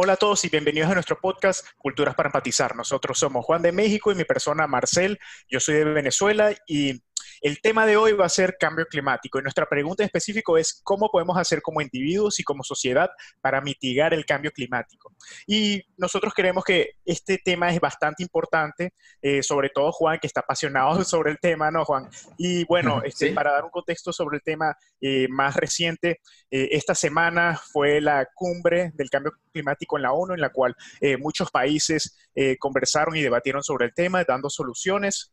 Hola a todos y bienvenidos a nuestro podcast Culturas para Empatizar. Nosotros somos Juan de México y mi persona Marcel. Yo soy de Venezuela y el tema de hoy va a ser cambio climático y nuestra pregunta específica es cómo podemos hacer como individuos y como sociedad para mitigar el cambio climático. Y nosotros creemos que este tema es bastante importante, eh, sobre todo Juan, que está apasionado sobre el tema, ¿no, Juan? Y bueno, este, para dar un contexto sobre el tema eh, más reciente, eh, esta semana fue la cumbre del cambio climático en la ONU, en la cual muchos países conversaron y debatieron sobre el tema, dando soluciones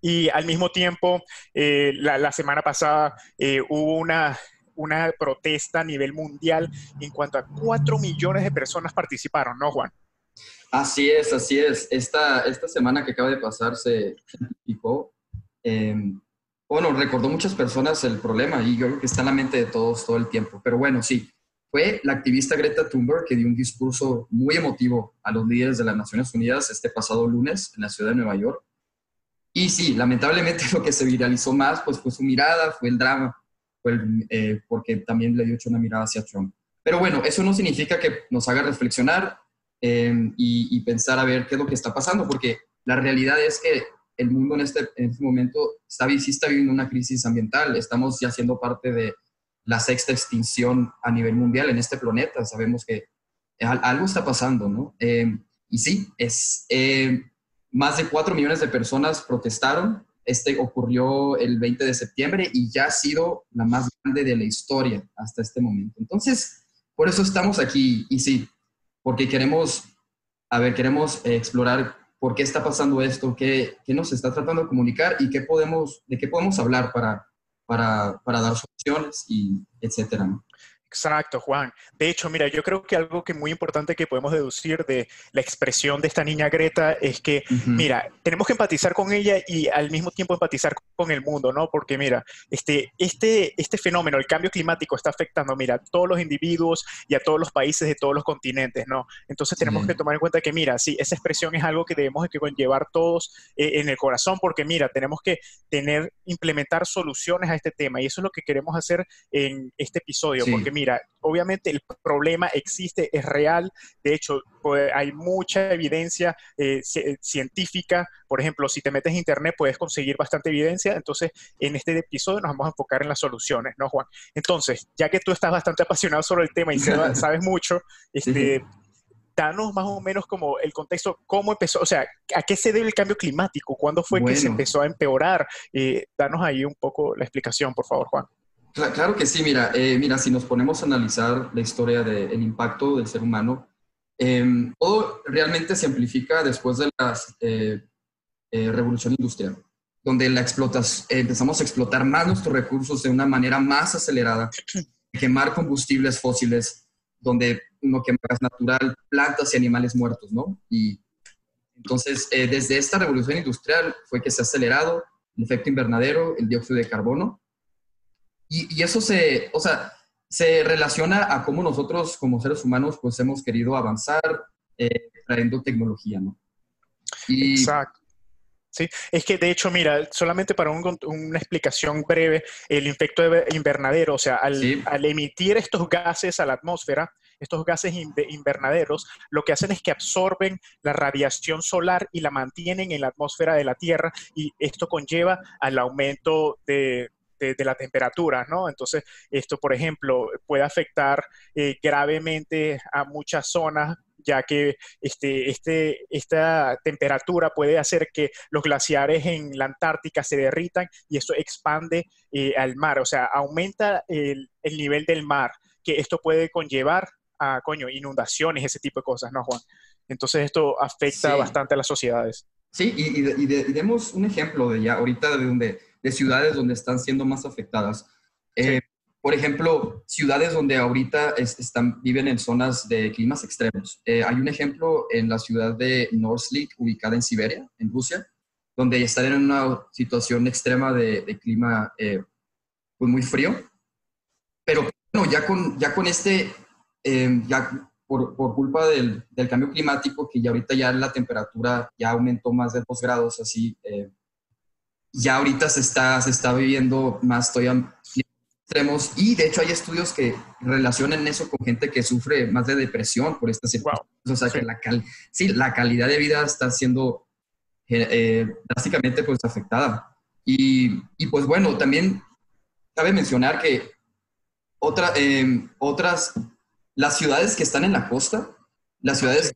y al mismo tiempo, eh, la, semana pasada eh, hubo una, una protesta a nivel mundial en cuanto a cuatro millones de personas participaron, ¿no, Juan? Así es, así es. Esta, esta semana que acaba de pasar se explicó. Em, bueno, recordó muchas personas el problema y yo creo que está en la mente de todos todo el tiempo. Pero bueno, sí, fue la activista Greta Thunberg que dio un discurso muy emotivo a los líderes de las Naciones Unidas este pasado lunes en la ciudad de Nueva York y sí, lamentablemente lo que se viralizó más pues, fue su mirada, fue el drama, fue eh, porque también le dio hecho una mirada hacia Trump. Pero bueno, eso no significa que nos haga reflexionar em, y, pensar a ver qué es lo que está pasando, porque la realidad es que el mundo en este, en este momento está, sí está viviendo una crisis ambiental. Estamos ya siendo parte de la sexta extinción a nivel mundial en este planeta. Sabemos que algo está pasando, ¿no? Em, y sí, es, em, más de 4 millones de personas protestaron. Este ocurrió el 20 de septiembre y ya ha sido la más grande de la historia hasta este momento. Entonces, por eso estamos aquí y sí, porque queremos, a ver, queremos explorar por qué está pasando esto, qué, qué nos está tratando de comunicar y qué podemos, de qué podemos hablar para, para, para dar soluciones y etcétera. Exacto, Juan. De hecho, mira, yo creo que algo que muy importante que podemos deducir de la expresión de esta niña Greta es que, mira, tenemos que empatizar con ella y al mismo tiempo empatizar con el mundo, ¿no? Porque, mira, este, este, este fenómeno, el cambio climático, está afectando, mira, a todos los individuos y a todos los países de todos los continentes, ¿no? Entonces tenemos que tomar en cuenta que, mira, sí, esa expresión es algo que debemos que conllevar todos eh, en el corazón, porque, mira, tenemos que tener, implementar soluciones a este tema y eso es lo que queremos hacer en este episodio, porque, mira, mira, obviamente el problema existe, es real, de hecho pues, hay mucha evidencia eh, científica, por ejemplo, si te metes en internet puedes conseguir bastante evidencia, entonces en este episodio nos vamos a enfocar en las soluciones, ¿no, Juan? Entonces, ya que tú estás bastante apasionado sobre el tema y sabes mucho, este, danos más o menos como el contexto, cómo empezó, o sea, a qué se debe el cambio climático, cuándo fue que se empezó a empeorar. Eh, danos ahí un poco la explicación, por favor, Juan. Claro que sí, mira, eh, mira, si nos ponemos a analizar la historia del impacto del ser humano, todo realmente se amplifica después de la eh, eh, revolución industrial, donde la explotas, empezamos a explotar más nuestros recursos de una manera más acelerada, quemar combustibles fósiles, donde uno quema gas natural, plantas y animales muertos, ¿no? Y entonces, desde esta revolución industrial fue que se ha acelerado el efecto invernadero, el dióxido de carbono, y, eso se, o sea, se relaciona a cómo nosotros como seres humanos pues hemos querido avanzar eh, trayendo tecnología, ¿no? Exacto. Sí, es que de hecho, mira, solamente para una explicación breve, el efecto invernadero, o sea, al, al, emitir estos gases a la atmósfera, estos gases invernaderos, lo que hacen es que absorben la radiación solar y la mantienen en la atmósfera de la Tierra y esto conlleva al aumento de, de, la temperatura, ¿no? Entonces, esto, por ejemplo, puede afectar eh, gravemente a muchas zonas ya que este, este, esta temperatura puede hacer que los glaciares en la Antártica se derritan y eso expande eh, al mar, o sea, aumenta el, nivel del mar, que esto puede conllevar a, coño, inundaciones, ese tipo de cosas, ¿no, Juan? Entonces esto afecta bastante a las sociedades. Sí, y, y, demos un ejemplo de ya ahorita de donde de ciudades donde están siendo más afectadas. Eh, por ejemplo, ciudades donde ahorita están, viven en zonas de climas extremos. Eh, hay un ejemplo en la ciudad de Norslik, ubicada en Siberia, en Rusia, donde están en una situación extrema de, clima eh, pues muy frío. Pero bueno, ya con, ya con este, ya por, por culpa del, del, cambio climático, que ya ahorita ya la temperatura ya aumentó más de 2 grados, así ya ahorita se está, se está viviendo más todavía extremos. Y de hecho hay estudios que relacionan eso con gente que sufre más de depresión por esta situación. O sea, que la, sí, la calidad de vida está siendo eh, eh, drásticamente pues afectada. Y, y, pues bueno, también cabe mencionar que otra, em, otras, las ciudades que están en la costa, las ciudades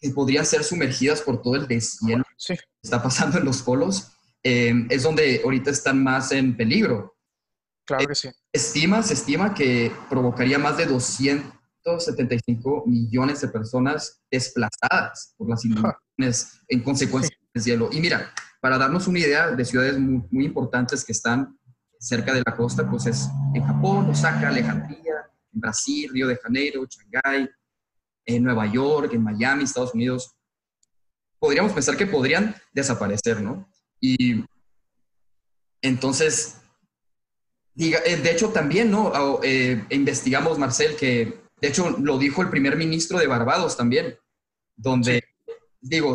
que podrían ser sumergidas por todo el deshielo que está pasando en los polos, em, es donde ahorita están más en peligro. Claro que sí. Estima, se estima que provocaría más de 275 millones de personas desplazadas por las inundaciones en consecuencia del cielo. Y mira, para darnos una idea de ciudades muy, muy importantes que están cerca de la costa, pues es en Japón, Osaka, Alejandría, en Brasil, Río de Janeiro, Shanghái, en Nueva York, en Miami, Estados Unidos. Podríamos pensar que podrían desaparecer, ¿no? Y entonces, diga, eh, de hecho también, ¿no? Eh, investigamos, Marcel, que de hecho lo dijo el primer ministro de Barbados también, donde, digo,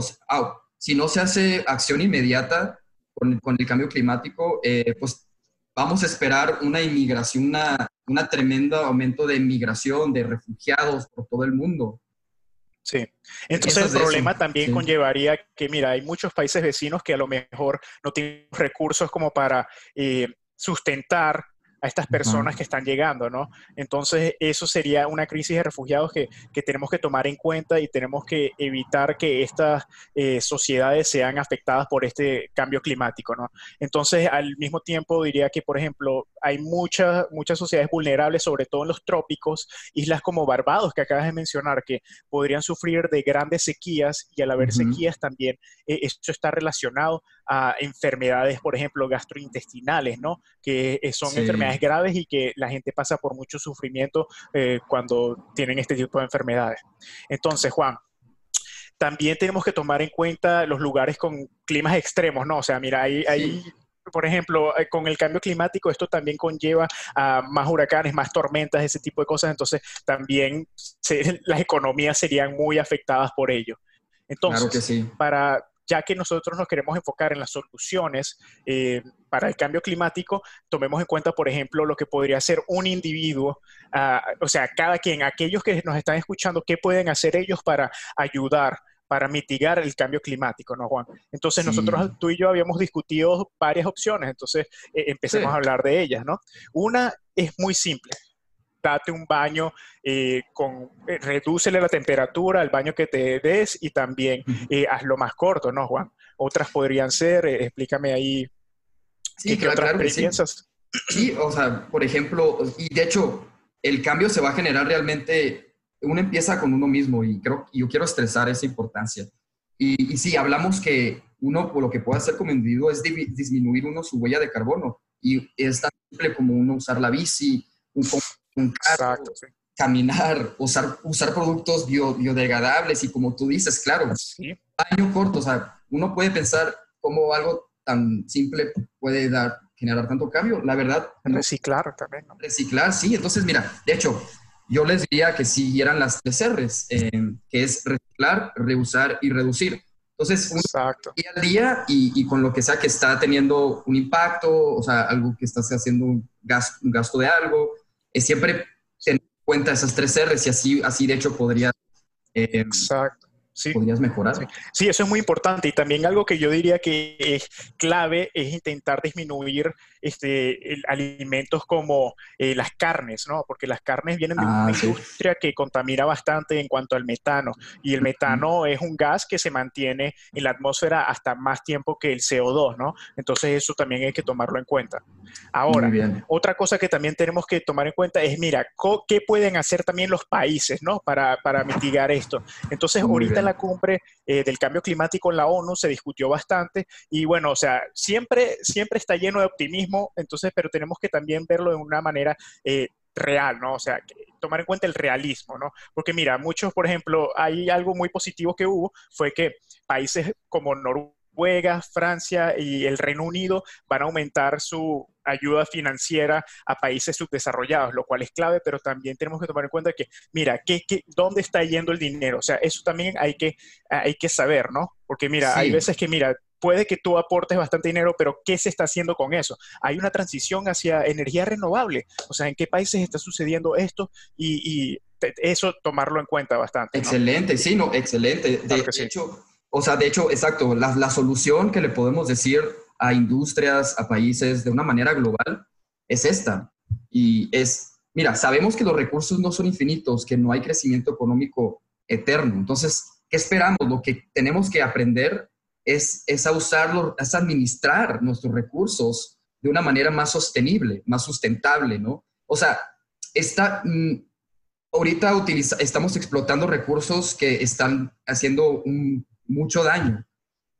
si no se hace acción inmediata con, con el cambio climático, eh, pues vamos a esperar una inmigración, una, una tremendo aumento de inmigración, de refugiados por todo el mundo. Sí, entonces el problema también conllevaría que, mira, hay muchos países vecinos que a lo mejor no tienen recursos como para eh, sustentar a estas personas que están llegando, ¿no? Entonces, eso sería una crisis de refugiados que, tenemos que tomar en cuenta y tenemos que evitar que estas eh, sociedades sean afectadas por este cambio climático, ¿no? Entonces, al mismo tiempo, diría que, por ejemplo, hay muchas, muchas sociedades vulnerables, sobre todo en los trópicos, islas como Barbados, que acabas de mencionar, que podrían sufrir de grandes sequías y al haber sequías también, eh, esto está relacionado a enfermedades, por ejemplo, gastrointestinales, ¿no? Que eh, son enfermedades graves y que la gente pasa por mucho sufrimiento eh, cuando tienen este tipo de enfermedades. Entonces, Juan, también tenemos que tomar en cuenta los lugares con climas extremos, ¿no? O sea, mira, hay, por ejemplo, eh, con el cambio climático, esto también conlleva a más huracanes, más tormentas, ese tipo de cosas, entonces también las economías serían muy afectadas por ello. Entonces, para ya que nosotros nos queremos enfocar en las soluciones eh, para el cambio climático, tomemos en cuenta, por ejemplo, lo que podría ser un individuo, ah, o sea, cada quien, aquellos que nos están escuchando, qué pueden hacer ellos para ayudar para mitigar el cambio climático, ¿no, Juan? Entonces, nosotros, tú y yo habíamos discutido varias opciones, entonces eh, empecemos a hablar de ellas, ¿no? Una es muy simple, date un baño eh, con, eh, redúcele la temperatura al baño que te des y también eh, hazlo más corto, ¿no, Juan? Otras podrían ser, explícame ahí, sí, ¿qué, otras piensas? Sí. o sea, por ejemplo, y de hecho, el cambio se va a generar realmente, uno empieza con uno mismo y creo, yo quiero estresar esa importancia. Y, y sí, hablamos que uno lo que puede hacer como individuo es disminuir uno su huella de carbono. Y es tan simple como uno usar la bici, un un carro, caminar, usar, usar productos biodegradables y como tú dices, claro, sí. año corto, o sea, uno puede pensar cómo algo tan simple puede dar, generar tanto cambio. La verdad... Reciclar también. Reciclar, sí. Entonces, mira, de hecho, yo les diría que siguieran las tres R's, eh, que es reciclar, reusar y reducir. Entonces, uno día al día y, y, con lo que sea que está teniendo un impacto, o sea, algo que estás haciendo un gasto, un gasto de algo, es siempre tener en cuenta esas tres R's y así, así de hecho podría... Eh, Exacto. Sí. podrías mejorar. Sí. eso es muy importante y también algo que yo diría que es clave es intentar disminuir este, alimentos como eh, las carnes, ¿no? Porque las carnes vienen de una ah, industria que contamina bastante en cuanto al metano y el metano es un gas que se mantiene en la atmósfera hasta más tiempo que el CO2, ¿no? Entonces eso también hay que tomarlo en cuenta. Ahora, otra cosa que también tenemos que tomar en cuenta es, mira, ¿qué pueden hacer también los países, ¿no? Para, para mitigar esto. Entonces, ahorita en la cumbre eh, del cambio climático en la ONU se discutió bastante y bueno, o sea, siempre, siempre está lleno de optimismo, entonces, pero tenemos que también verlo de una manera eh, real, ¿no? O sea, tomar en cuenta el realismo, ¿no? Porque mira, muchos, por ejemplo, hay algo muy positivo que hubo, fue que países como Noruega, Francia y el Reino Unido van a aumentar su ayuda financiera a países subdesarrollados, lo cual es clave, pero también tenemos que tomar en cuenta que, mira, ¿qué, qué, dónde está yendo el dinero? O sea, eso también hay que, hay que saber, ¿no? Porque mira, hay veces que, mira, puede que tú aportes bastante dinero, pero ¿qué se está haciendo con eso? Hay una transición hacia energía renovable. O sea, ¿en qué países está sucediendo esto? Y, eso tomarlo en cuenta bastante. Excelente, sí, no, excelente. De, hecho, o sea, de hecho, exacto, la, la solución que le podemos decir a industrias, a países de una manera global es esta. Y es, mira, sabemos que los recursos no son infinitos, que no hay crecimiento económico eterno. Entonces, ¿qué esperamos? Lo que tenemos que aprender es, es a usarlo, es administrar nuestros recursos de una manera más sostenible, más sustentable, ¿no? O sea, está, mm, ahorita utiliza, estamos explotando recursos que están haciendo mucho daño,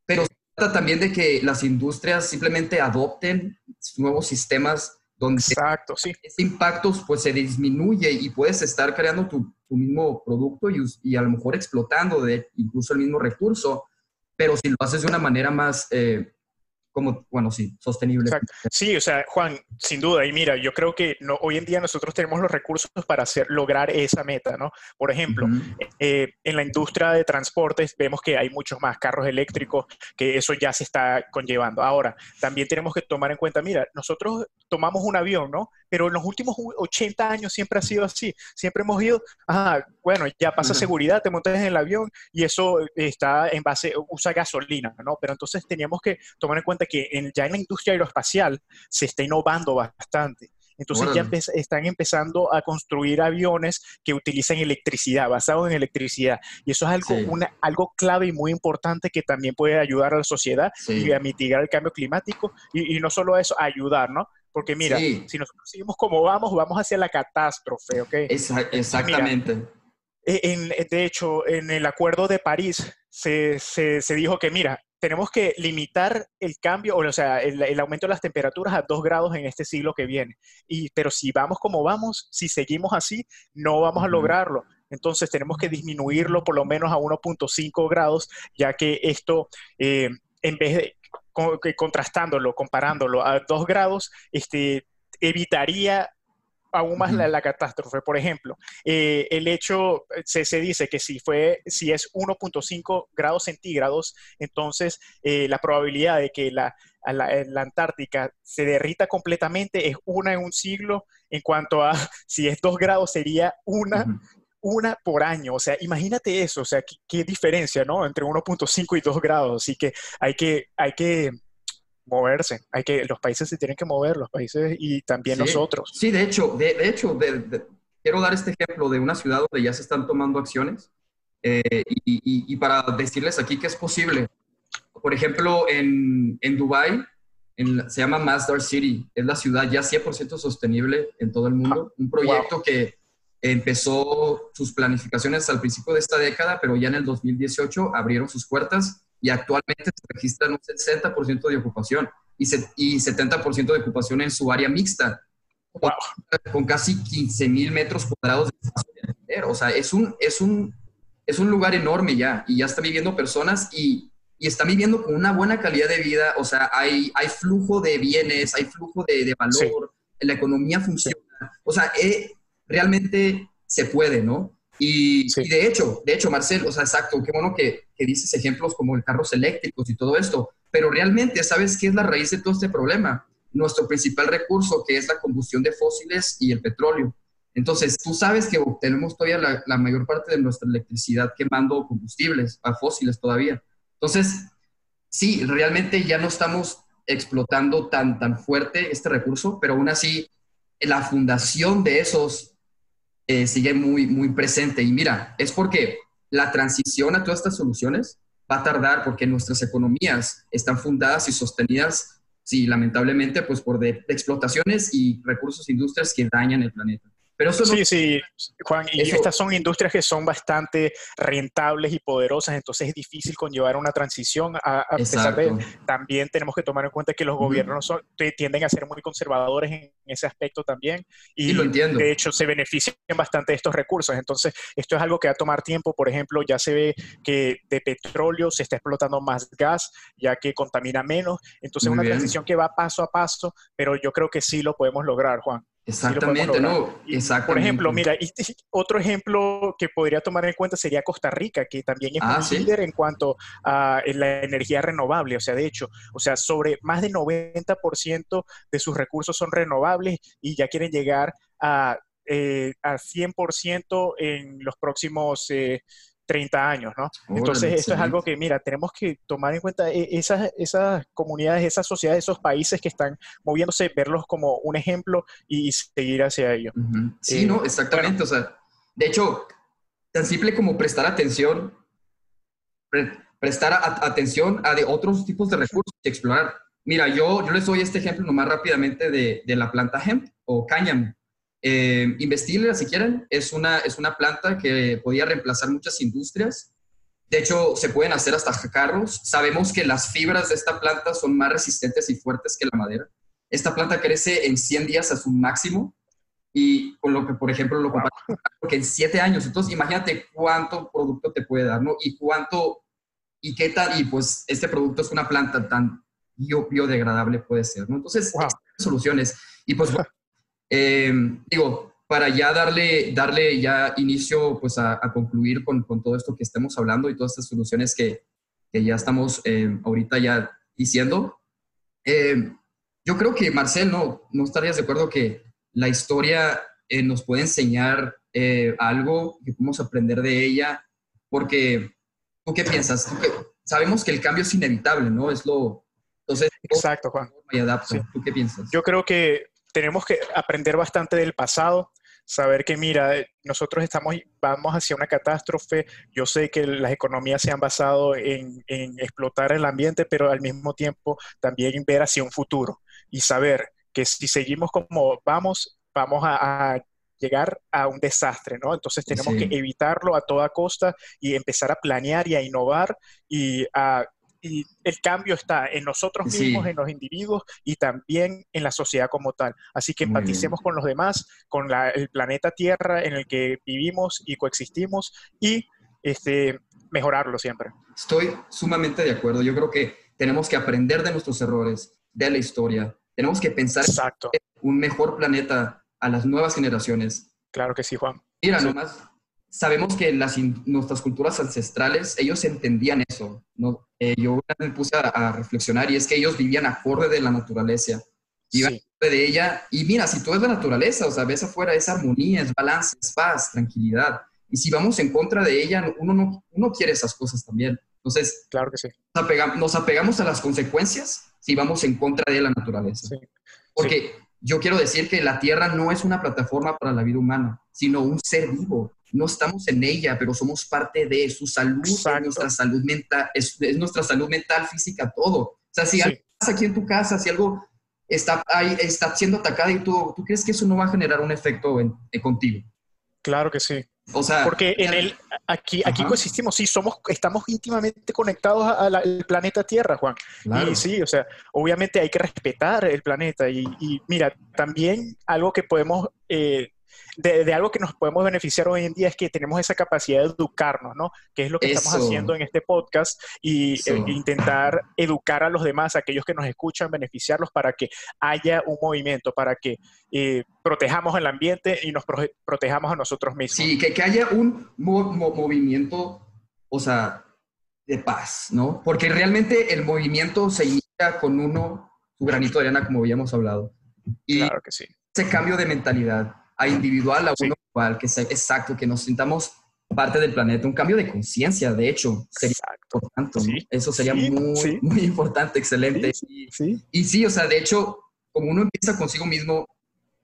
pero se trata también de que las industrias simplemente adopten nuevos sistemas donde Exacto, sí. ese impacto pues se disminuye y puedes estar creando tu, tu mismo producto y, y, a lo mejor explotando de incluso el mismo recurso pero si lo haces de una manera más, eh, como, bueno, sí, sostenible. Sí, o sea, Juan, sin duda, y mira, yo creo que no, hoy en día nosotros tenemos los recursos para hacer, lograr esa meta, ¿no? Por ejemplo, eh, en la industria de transportes vemos que hay muchos más carros eléctricos, que eso ya se está conllevando. Ahora, también tenemos que tomar en cuenta, mira, nosotros tomamos un avión, ¿no? Pero en los últimos 80 años siempre ha sido así. Siempre hemos ido, ah, bueno, ya pasa seguridad, te montas en el avión y eso está en base, usa gasolina, ¿no? Pero entonces teníamos que tomar en cuenta que ya en la industria aeroespacial se está innovando bastante. Entonces ya están empezando a construir aviones que utilizan electricidad, basados en electricidad. Y eso es algo, una, algo clave y muy importante que también puede ayudar a la sociedad y a mitigar el cambio climático. Y, y no solo eso, ayudar, ¿no? Porque mira, si nosotros seguimos como vamos, vamos hacia la catástrofe, ¿ok? exactamente. E, de hecho, en el Acuerdo de París se, se, dijo que, mira, tenemos que limitar el cambio, o sea, el, aumento de las temperaturas a 2 grados en este siglo que viene. Y, pero si vamos como vamos, si seguimos así, no vamos a lograrlo. Entonces tenemos que disminuirlo por lo menos a 1.5 grados, ya que esto, eh, en vez de, contrastándolo, comparándolo a dos grados, este, evitaría aún más la, catástrofe. Por ejemplo, eh, el hecho, se, se, dice que si, fue, si es 1.5 grados centígrados, entonces eh, la probabilidad de que la, la, Antártica se derrita completamente es una en un siglo, en cuanto a si es 2 grados sería una una por año. O sea, imagínate eso, o sea, qué, diferencia, ¿no? Entre 1.5 y 2 grados. Así que hay que, hay que moverse, hay que, los países se tienen que mover, los países y también nosotros. Sí, de hecho, de, hecho, quiero dar este ejemplo de una ciudad donde ya se están tomando acciones eh, y, para decirles aquí que es posible. Por ejemplo, en, en Dubái, se llama Masdar City, es la ciudad ya 100% sostenible en todo el mundo, un proyecto que empezó sus planificaciones al principio de esta década, pero ya en el 2018 abrieron sus puertas y actualmente se registran un 60% de ocupación y, y 70% de ocupación en su área mixta, con, casi 15 mil metros cuadrados de espacio O sea, es un, es, un, es un lugar enorme ya y ya están viviendo personas y, y están viviendo con una buena calidad de vida. O sea, hay, hay flujo de bienes, hay flujo de, de valor, la economía funciona. O sea, eh, realmente se puede, ¿no? Y, de hecho, de hecho, Marcel, o sea, exacto, qué bueno que, que, dices ejemplos como el carros eléctricos y todo esto, pero realmente, ¿sabes qué es la raíz de todo este problema? Nuestro principal recurso, que es la combustión de fósiles y el petróleo. Entonces, tú sabes que tenemos todavía la, la mayor parte de nuestra electricidad quemando combustibles, a fósiles todavía. Entonces, sí, realmente ya no estamos explotando tan, tan fuerte este recurso, pero aún así, la fundación de esos eh, sigue muy, muy presente. Y mira, es porque la transición a todas estas soluciones va a tardar porque nuestras economías están fundadas y sostenidas, sí, lamentablemente, pues por de explotaciones y recursos industriales que dañan el planeta. Pero sí, sí, Juan, y estas son industrias que son bastante rentables y poderosas, entonces es difícil conllevar una transición. A, pesar de, también tenemos que tomar en cuenta que los gobiernos tienden a ser muy conservadores en ese aspecto también, y, lo entiendo. de hecho se benefician bastante de estos recursos. Entonces, esto es algo que va a tomar tiempo. Por ejemplo, ya se ve que de petróleo se está explotando más gas, ya que contamina menos. Entonces, es una transición que va paso a paso, pero yo creo que sí lo podemos lograr, Juan. Exactamente, ¿no? Exactamente. Por ejemplo, mira, otro ejemplo que podría tomar en cuenta sería Costa Rica, que también es ah, líder en cuanto a la energía renovable. O sea, de hecho, o sea, sobre más del 90% de sus recursos son renovables y ya quieren llegar a, eh, a 100% en los próximos eh, 30 años, ¿no? Entonces, esto es algo que, mira, tenemos que tomar en cuenta eh, esas, esas comunidades, esas sociedades, esos países que están moviéndose, verlos como un ejemplo y seguir hacia ello. Sí, no, eh, exactamente. o sea, de hecho, tan simple como prestar atención, prestar atención a de otros tipos de recursos y explorar. Mira, yo, yo les doy este ejemplo nomás rápidamente de, de la planta hemp o cáñamo. Eh, si quieren, es una, es una planta que podía reemplazar muchas industrias. De hecho, se pueden hacer hasta carros. Sabemos que las fibras de esta planta son más resistentes y fuertes que la madera. Esta planta crece en 100 días a su máximo y con lo que, por ejemplo, lo comparo que en 7 años. Entonces, imagínate cuánto producto te puede dar, ¿no? Y cuánto, y qué tal, y pues este producto es una planta tan biodegradable puede ser, ¿no? Entonces, soluciones. Y pues, bueno, eh, digo, para ya darle, darle ya inicio pues a, concluir con, con, todo esto que estamos hablando y todas estas soluciones que, que ya estamos eh, ahorita ya diciendo. Eh, yo creo que, Marcel, ¿no, ¿no estarías de acuerdo que la historia nos puede enseñar algo que podemos aprender de ella? Porque, ¿tú qué piensas? sabemos que el cambio es inevitable, ¿no? Es lo... Entonces, Exacto, Juan. ¿Tú qué piensas? Yo creo que tenemos que aprender bastante del pasado, saber que, mira, nosotros estamos, vamos hacia una catástrofe. Yo sé que las economías se han basado en, explotar el ambiente, pero al mismo tiempo también ver hacia un futuro y saber que si seguimos como vamos, vamos a, llegar a un desastre, ¿no? Entonces tenemos que evitarlo a toda costa y empezar a planear y a innovar y a y el cambio está en nosotros mismos, en los individuos y también en la sociedad como tal. Así que empaticemos con los demás, con el planeta Tierra en el que vivimos y coexistimos y este, mejorarlo siempre. Estoy sumamente de acuerdo. Yo creo que tenemos que aprender de nuestros errores, de la historia. Tenemos que pensar en un mejor planeta a las nuevas generaciones. Claro que sí, Juan. Mira, nomás sabemos que las, nuestras culturas ancestrales, ellos entendían eso. ¿no? Eh, yo me puse a, reflexionar y es que ellos vivían acorde de la naturaleza, vivían acorde de ella. Y mira, si tú es la naturaleza, o sea, ves afuera, es armonía, es balance, es paz, tranquilidad. Y si vamos en contra de ella, uno no uno quiere esas cosas también. Entonces, claro que sí. nos, apegamos, a las consecuencias si vamos en contra de la naturaleza. Porque yo quiero decir que la Tierra no es una plataforma para la vida humana, sino un ser vivo no estamos en ella, pero somos parte de su salud, nuestra salud mental, es, nuestra salud mental, física, todo. O sea, si algo pasa aquí en tu casa, si algo está, ahí, está siendo atacado y tú, ¿tú crees que eso no va a generar un efecto en, contigo? Claro que sí. O sea, porque en el aquí aquí coexistimos, sí, somos estamos íntimamente conectados al planeta Tierra, Juan. Y sí, o sea, obviamente hay que respetar el planeta y, mira, también algo que podemos eh, de, algo que nos podemos beneficiar hoy en día es que tenemos esa capacidad de educarnos, ¿no? Que es lo que estamos haciendo en este podcast y eh, intentar educar a los demás, a aquellos que nos escuchan, beneficiarlos para que haya un movimiento, para que eh, protejamos el ambiente y nos protejamos a nosotros mismos. Sí, que, que haya un movimiento, o sea, de paz, ¿no? Porque realmente el movimiento se inicia con uno, su granito de arena, como habíamos hablado. Y claro que sí. Ese cambio de mentalidad a individual, a uno igual, que sea exacto, que nos sintamos parte del planeta, un cambio de conciencia, de hecho, sería importante, Eso sería muy, muy importante, excelente. Y, sí, o sea, de hecho, como uno empieza consigo mismo,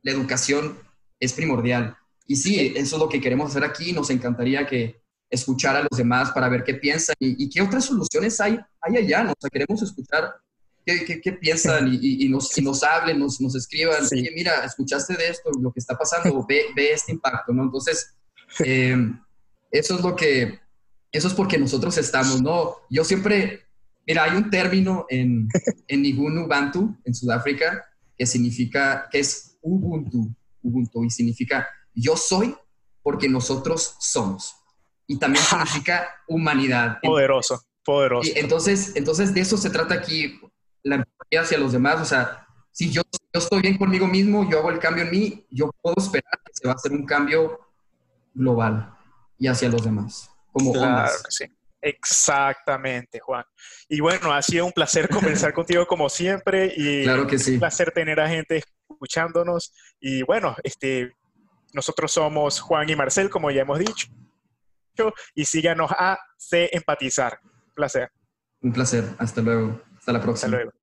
la educación es primordial. Y sí, eso es lo que queremos hacer aquí, nos encantaría que escuchar a los demás para ver qué piensan y, qué otras soluciones hay, hay allá, ¿no? O sea, queremos escuchar qué, piensan y, nos, nos hablen, nos, nos escriban, mira, escuchaste de esto, lo que está pasando, ve, ve este impacto, ¿no? Entonces, em, eso es lo que, eso es porque nosotros estamos, ¿no? Yo siempre, mira, hay un término en, en Nigunu Bantu, en Sudáfrica, que significa, que es Ubuntu, Ubuntu, y significa yo soy porque nosotros somos. Y también significa humanidad. Poderoso, poderoso. Y entonces, entonces de eso se trata aquí la empatía hacia los demás, o sea, si yo, yo estoy bien conmigo mismo, yo hago el cambio en mí, yo puedo esperar que se va a hacer un cambio global y hacia los demás, como claro sí. Exactamente, Juan. Y bueno, ha sido un placer conversar contigo como siempre y claro que sí. un placer tener a gente escuchándonos. Y bueno, este, nosotros somos Juan y Marcel, como ya hemos dicho, y síganos a C Empatizar. Un placer. Un placer. Hasta luego. Hasta la próxima. Hasta luego.